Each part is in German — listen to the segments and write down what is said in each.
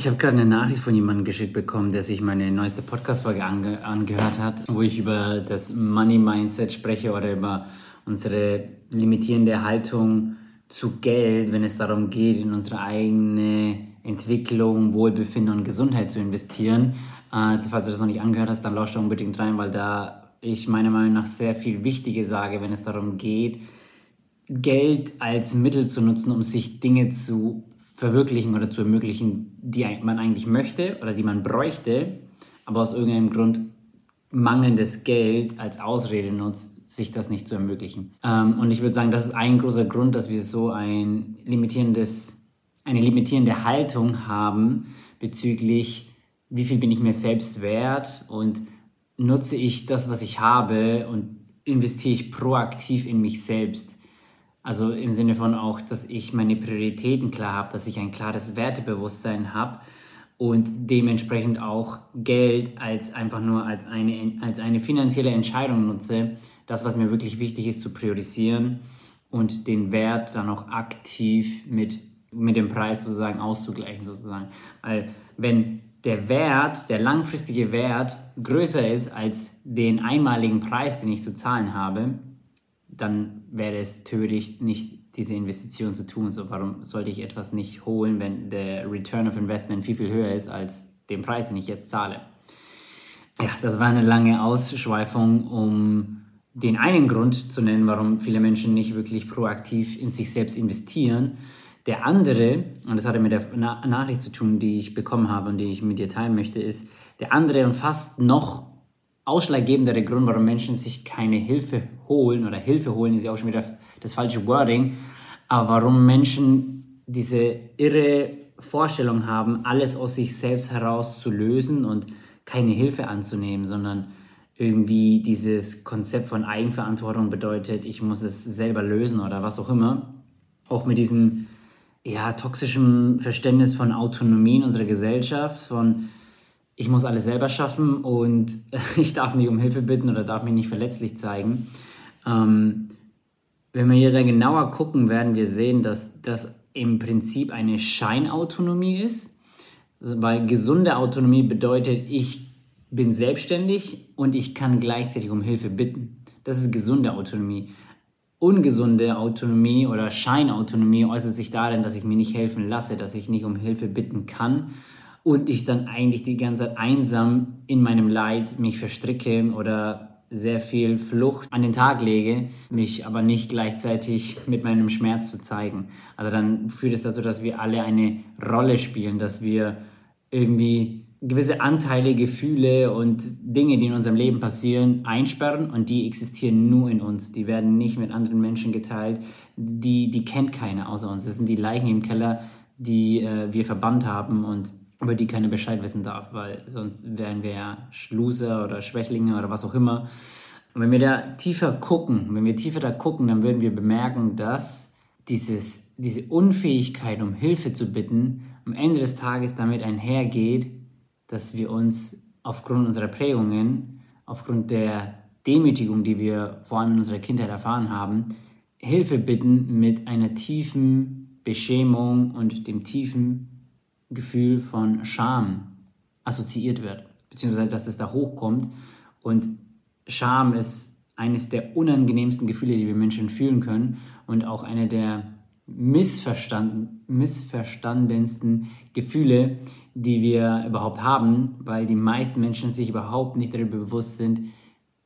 Ich habe gerade eine Nachricht von jemandem geschickt bekommen, der sich meine neueste Podcast-Folge ange angehört hat, wo ich über das Money-Mindset spreche oder über unsere limitierende Haltung zu Geld, wenn es darum geht, in unsere eigene Entwicklung, Wohlbefinden und Gesundheit zu investieren. Also falls du das noch nicht angehört hast, dann lausch da unbedingt rein, weil da ich meiner Meinung nach sehr viel Wichtige sage, wenn es darum geht, Geld als Mittel zu nutzen, um sich Dinge zu verwirklichen oder zu ermöglichen, die man eigentlich möchte oder die man bräuchte, aber aus irgendeinem Grund mangelndes Geld als Ausrede nutzt, sich das nicht zu ermöglichen. Ähm, und ich würde sagen, das ist ein großer Grund, dass wir so ein limitierendes, eine limitierende Haltung haben bezüglich, wie viel bin ich mir selbst wert und nutze ich das, was ich habe und investiere ich proaktiv in mich selbst. Also im Sinne von auch, dass ich meine Prioritäten klar habe, dass ich ein klares Wertebewusstsein habe und dementsprechend auch Geld als einfach nur als eine, als eine finanzielle Entscheidung nutze, das, was mir wirklich wichtig ist, zu priorisieren und den Wert dann auch aktiv mit, mit dem Preis sozusagen auszugleichen sozusagen. Weil wenn der Wert, der langfristige Wert größer ist als den einmaligen Preis, den ich zu zahlen habe, dann wäre es töricht, nicht diese Investition zu tun. So, warum sollte ich etwas nicht holen, wenn der Return of Investment viel, viel höher ist als den Preis, den ich jetzt zahle? Ja, das war eine lange Ausschweifung, um den einen Grund zu nennen, warum viele Menschen nicht wirklich proaktiv in sich selbst investieren. Der andere, und das hatte mit der Na Nachricht zu tun, die ich bekommen habe und die ich mit dir teilen möchte, ist, der andere und fast noch ausschlaggebendere Grund, warum Menschen sich keine Hilfe holen, oder Hilfe holen ist ja auch schon wieder das falsche Wording, aber warum Menschen diese irre Vorstellung haben, alles aus sich selbst heraus zu lösen und keine Hilfe anzunehmen, sondern irgendwie dieses Konzept von Eigenverantwortung bedeutet, ich muss es selber lösen oder was auch immer. Auch mit diesem ja, toxischen Verständnis von Autonomie in unserer Gesellschaft, von ich muss alles selber schaffen und ich darf nicht um Hilfe bitten oder darf mich nicht verletzlich zeigen. Ähm, wenn wir hier genauer gucken, werden wir sehen, dass das im Prinzip eine Scheinautonomie ist, also, weil gesunde Autonomie bedeutet, ich bin selbstständig und ich kann gleichzeitig um Hilfe bitten. Das ist gesunde Autonomie. Ungesunde Autonomie oder Scheinautonomie äußert sich darin, dass ich mir nicht helfen lasse, dass ich nicht um Hilfe bitten kann und ich dann eigentlich die ganze Zeit einsam in meinem Leid mich verstricke oder sehr viel Flucht an den Tag lege, mich aber nicht gleichzeitig mit meinem Schmerz zu zeigen. Also dann führt es dazu, dass wir alle eine Rolle spielen, dass wir irgendwie gewisse Anteile, Gefühle und Dinge, die in unserem Leben passieren, einsperren und die existieren nur in uns. Die werden nicht mit anderen Menschen geteilt. Die, die kennt keiner außer uns. Das sind die Leichen im Keller, die äh, wir verbannt haben und über die keiner Bescheid wissen darf, weil sonst wären wir ja Schluser oder Schwächlinge oder was auch immer. Und wenn wir da tiefer gucken, wenn wir tiefer da gucken, dann würden wir bemerken, dass dieses, diese Unfähigkeit, um Hilfe zu bitten, am Ende des Tages damit einhergeht, dass wir uns aufgrund unserer Prägungen, aufgrund der Demütigung, die wir vor allem in unserer Kindheit erfahren haben, Hilfe bitten mit einer tiefen Beschämung und dem tiefen Gefühl von Scham assoziiert wird, beziehungsweise dass es da hochkommt. Und Scham ist eines der unangenehmsten Gefühle, die wir Menschen fühlen können und auch eine der missverstanden, missverstandensten Gefühle, die wir überhaupt haben, weil die meisten Menschen sich überhaupt nicht darüber bewusst sind,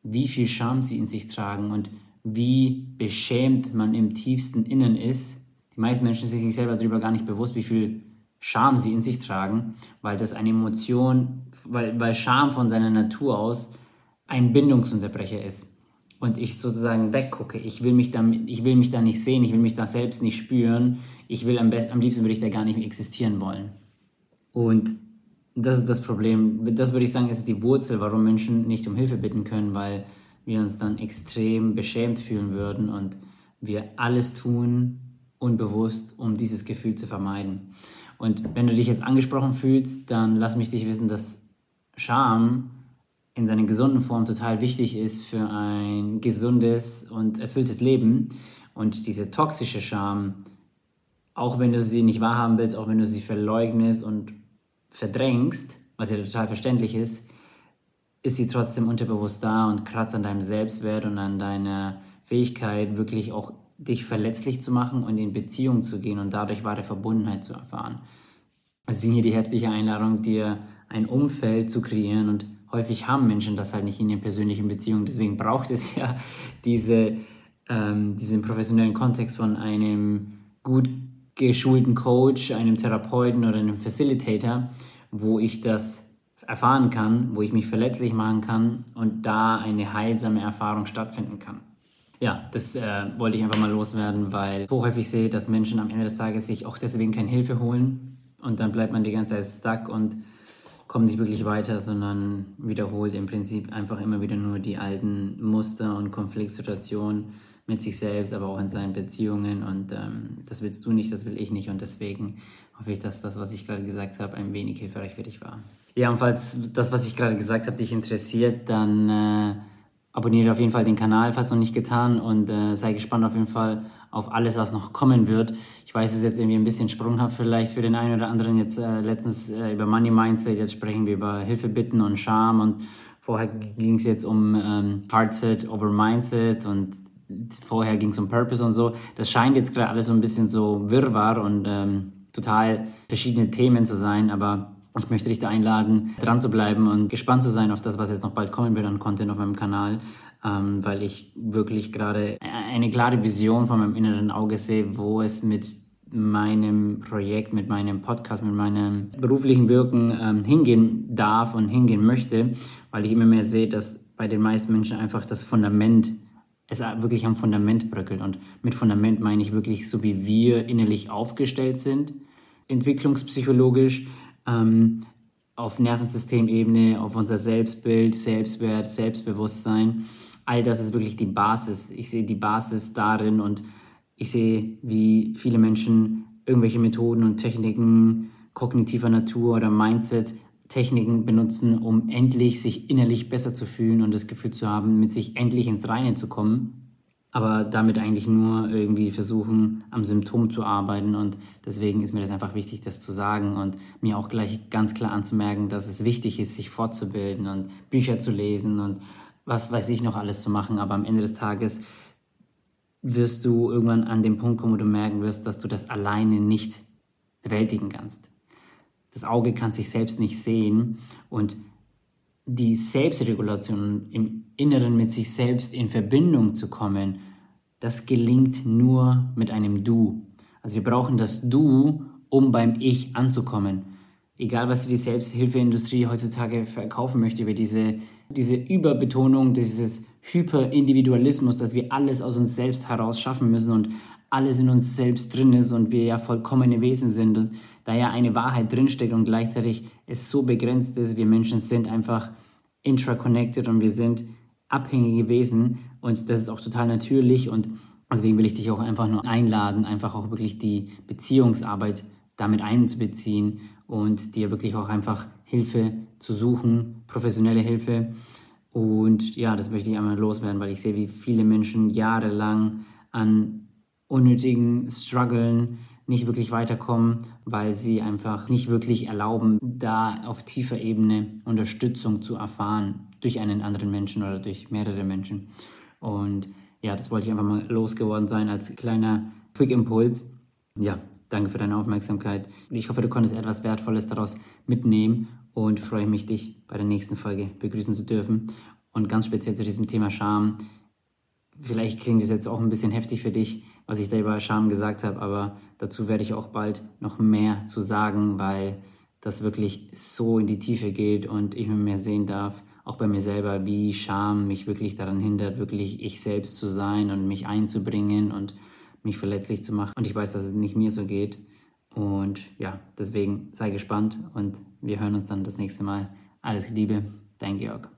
wie viel Scham sie in sich tragen und wie beschämt man im tiefsten Innern ist. Die meisten Menschen sind sich selber darüber gar nicht bewusst, wie viel Scham sie in sich tragen, weil das eine Emotion, weil, weil Scham von seiner Natur aus ein Bindungsunterbrecher ist. Und ich sozusagen weggucke. Ich will mich da, ich will mich da nicht sehen, ich will mich da selbst nicht spüren. Ich will am, best, am liebsten würde ich da gar nicht mehr existieren wollen. Und das ist das Problem. Das würde ich sagen, ist die Wurzel, warum Menschen nicht um Hilfe bitten können, weil wir uns dann extrem beschämt fühlen würden und wir alles tun, unbewusst, um dieses Gefühl zu vermeiden. Und wenn du dich jetzt angesprochen fühlst, dann lass mich dich wissen, dass Scham in seiner gesunden Form total wichtig ist für ein gesundes und erfülltes Leben. Und diese toxische Scham, auch wenn du sie nicht wahrhaben willst, auch wenn du sie verleugnest und verdrängst, was ja total verständlich ist, ist sie trotzdem unterbewusst da und kratzt an deinem Selbstwert und an deiner Fähigkeit, wirklich auch dich verletzlich zu machen und in Beziehung zu gehen und dadurch wahre Verbundenheit zu erfahren. Deswegen hier die herzliche Einladung, dir ein Umfeld zu kreieren und häufig haben Menschen das halt nicht in ihren persönlichen Beziehungen. Deswegen braucht es ja diese, ähm, diesen professionellen Kontext von einem gut geschulten Coach, einem Therapeuten oder einem Facilitator, wo ich das erfahren kann, wo ich mich verletzlich machen kann und da eine heilsame Erfahrung stattfinden kann. Ja, das äh, wollte ich einfach mal loswerden, weil ich so häufig sehe, dass Menschen am Ende des Tages sich auch deswegen keine Hilfe holen und dann bleibt man die ganze Zeit stuck und kommt nicht wirklich weiter, sondern wiederholt im Prinzip einfach immer wieder nur die alten Muster und Konfliktsituationen mit sich selbst, aber auch in seinen Beziehungen und ähm, das willst du nicht, das will ich nicht und deswegen hoffe ich, dass das, was ich gerade gesagt habe, ein wenig hilfreich für dich war. Ja, und falls das, was ich gerade gesagt habe, dich interessiert, dann äh, abonniere auf jeden Fall den Kanal, falls noch nicht getan und äh, sei gespannt auf jeden Fall auf alles, was noch kommen wird. Ich weiß, es ist jetzt irgendwie ein bisschen sprunghaft vielleicht für den einen oder anderen. Jetzt äh, letztens äh, über Money Mindset, jetzt sprechen wir über Hilfe bitten und Scham und vorher ging es jetzt um ähm, Heartset over Mindset und vorher ging es um Purpose und so. Das scheint jetzt gerade alles so ein bisschen so wirrwarr und ähm, total verschiedene Themen zu sein, aber ich möchte dich da einladen, dran zu bleiben und gespannt zu sein auf das, was jetzt noch bald kommen wird an Content auf meinem Kanal, ähm, weil ich wirklich gerade eine klare Vision von meinem inneren Auge sehe, wo es mit meinem Projekt, mit meinem Podcast, mit meinem beruflichen Wirken ähm, hingehen darf und hingehen möchte, weil ich immer mehr sehe, dass bei den meisten Menschen einfach das Fundament, es wirklich am Fundament bröckelt. Und mit Fundament meine ich wirklich so, wie wir innerlich aufgestellt sind, entwicklungspsychologisch, ähm, auf Nervensystemebene, auf unser Selbstbild, Selbstwert, Selbstbewusstsein. All das ist wirklich die Basis. Ich sehe die Basis darin und ich sehe, wie viele Menschen irgendwelche Methoden und Techniken kognitiver Natur oder Mindset-Techniken benutzen, um endlich sich innerlich besser zu fühlen und das Gefühl zu haben, mit sich endlich ins Reine zu kommen aber damit eigentlich nur irgendwie versuchen, am Symptom zu arbeiten. Und deswegen ist mir das einfach wichtig, das zu sagen und mir auch gleich ganz klar anzumerken, dass es wichtig ist, sich fortzubilden und Bücher zu lesen und was weiß ich noch alles zu machen. Aber am Ende des Tages wirst du irgendwann an den Punkt kommen, wo du merken wirst, dass du das alleine nicht bewältigen kannst. Das Auge kann sich selbst nicht sehen und die Selbstregulation im Inneren mit sich selbst in Verbindung zu kommen, das gelingt nur mit einem Du. Also wir brauchen das Du, um beim Ich anzukommen. Egal, was die Selbsthilfeindustrie heutzutage verkaufen möchte, über diese, diese Überbetonung, dieses Hyperindividualismus, dass wir alles aus uns selbst heraus schaffen müssen und alles in uns selbst drin ist und wir ja vollkommene Wesen sind da ja eine Wahrheit drinsteckt und gleichzeitig es so begrenzt ist, wir Menschen sind einfach intraconnected und wir sind abhängige Wesen und das ist auch total natürlich und deswegen will ich dich auch einfach nur einladen, einfach auch wirklich die Beziehungsarbeit damit einzubeziehen und dir wirklich auch einfach Hilfe zu suchen, professionelle Hilfe. Und ja, das möchte ich einmal loswerden, weil ich sehe, wie viele Menschen jahrelang an unnötigen Struggeln nicht wirklich weiterkommen, weil sie einfach nicht wirklich erlauben, da auf tiefer Ebene Unterstützung zu erfahren durch einen anderen Menschen oder durch mehrere Menschen. Und ja, das wollte ich einfach mal losgeworden sein als kleiner Quick-Impuls. Ja, danke für deine Aufmerksamkeit. Ich hoffe, du konntest etwas Wertvolles daraus mitnehmen und freue mich, dich bei der nächsten Folge begrüßen zu dürfen. Und ganz speziell zu diesem Thema Scham vielleicht klingt es jetzt auch ein bisschen heftig für dich, was ich da über Scham gesagt habe, aber dazu werde ich auch bald noch mehr zu sagen, weil das wirklich so in die Tiefe geht und ich mir mehr sehen darf, auch bei mir selber, wie Scham mich wirklich daran hindert, wirklich ich selbst zu sein und mich einzubringen und mich verletzlich zu machen. Und ich weiß, dass es nicht mir so geht. Und ja, deswegen sei gespannt und wir hören uns dann das nächste Mal. Alles Liebe, dein Georg.